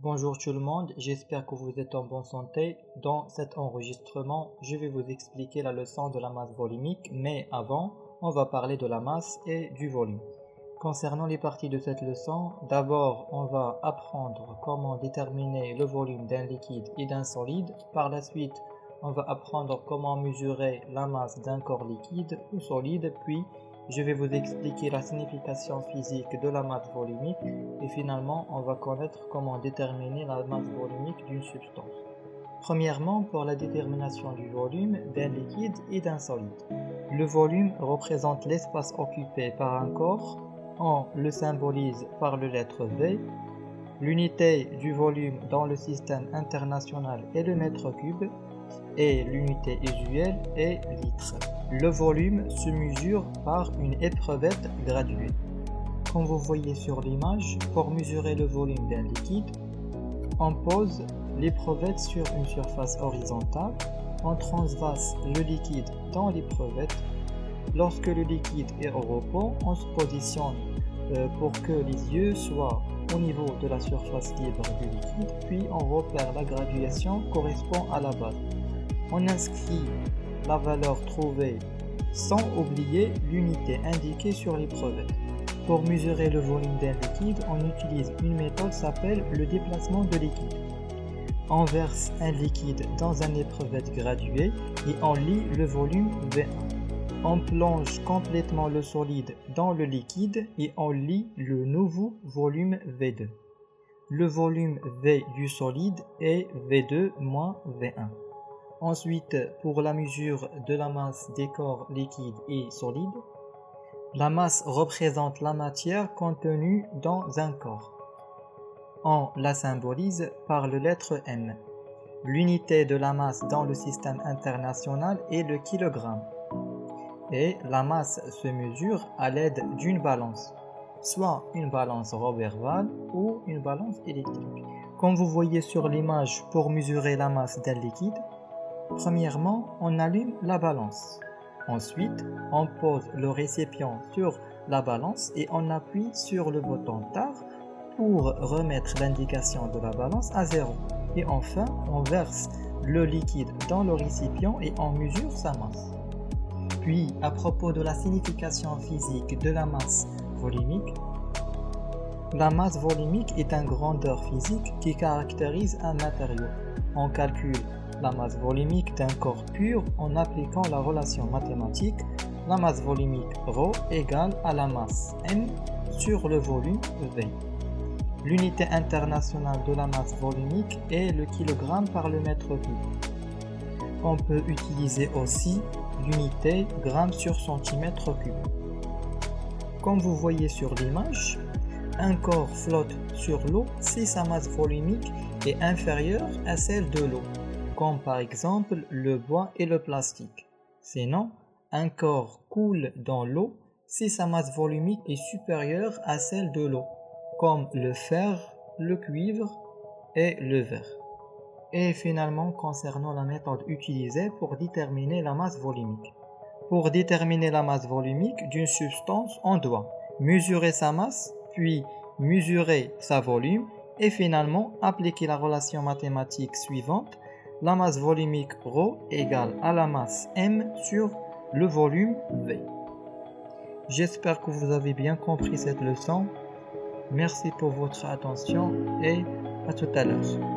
Bonjour tout le monde, j'espère que vous êtes en bonne santé. Dans cet enregistrement, je vais vous expliquer la leçon de la masse volumique, mais avant, on va parler de la masse et du volume. Concernant les parties de cette leçon, d'abord on va apprendre comment déterminer le volume d'un liquide et d'un solide. Par la suite, on va apprendre comment mesurer la masse d'un corps liquide ou solide, puis je vais vous expliquer la signification physique de la masse volumique et finalement on va connaître comment déterminer la masse volumique d'une substance. Premièrement, pour la détermination du volume d'un liquide et d'un solide. Le volume représente l'espace occupé par un corps. On le symbolise par le lettre V. L'unité du volume dans le système international est le mètre cube et l'unité usuelle est litre. Le volume se mesure par une épreuvette graduée. Comme vous voyez sur l'image, pour mesurer le volume d'un liquide, on pose l'épreuvette sur une surface horizontale, on transvase le liquide dans l'épreuvette. Lorsque le liquide est au repos, on se positionne euh, pour que les yeux soient au niveau de la surface libre du liquide, puis on repère la graduation correspond à la base. On inscrit la valeur trouvée sans oublier l'unité indiquée sur l'épreuve. Pour mesurer le volume d'un liquide, on utilise une méthode qui s'appelle le déplacement de liquide. On verse un liquide dans un épreuvette graduée et on lit le volume V1. On plonge complètement le solide dans le liquide et on lit le nouveau volume V2. Le volume V du solide est V2 moins V1. Ensuite, pour la mesure de la masse des corps liquides et solides, la masse représente la matière contenue dans un corps. On la symbolise par le lettre M. L'unité de la masse dans le système international est le kilogramme. Et la masse se mesure à l'aide d'une balance, soit une balance Roberval ou une balance électrique. Comme vous voyez sur l'image, pour mesurer la masse d'un liquide, Premièrement, on allume la balance. Ensuite, on pose le récipient sur la balance et on appuie sur le bouton TAR pour remettre l'indication de la balance à zéro. Et enfin, on verse le liquide dans le récipient et on mesure sa masse. Puis, à propos de la signification physique de la masse volumique, la masse volumique est une grandeur physique qui caractérise un matériau. On calcule la masse volumique d'un corps pur en appliquant la relation mathématique la masse volumique ρ égale à la masse m sur le volume V. L'unité internationale de la masse volumique est le kilogramme par le mètre cube. On peut utiliser aussi l'unité gramme sur centimètre cube. Comme vous voyez sur l'image, un corps flotte sur l'eau si sa masse volumique est inférieure à celle de l'eau comme par exemple le bois et le plastique. Sinon, un corps coule dans l'eau si sa masse volumique est supérieure à celle de l'eau, comme le fer, le cuivre et le verre. Et finalement, concernant la méthode utilisée pour déterminer la masse volumique. Pour déterminer la masse volumique d'une substance, on doit mesurer sa masse, puis mesurer sa volume et finalement appliquer la relation mathématique suivante la masse volumique ρ égale à la masse m sur le volume V. J'espère que vous avez bien compris cette leçon. Merci pour votre attention et à tout à l'heure.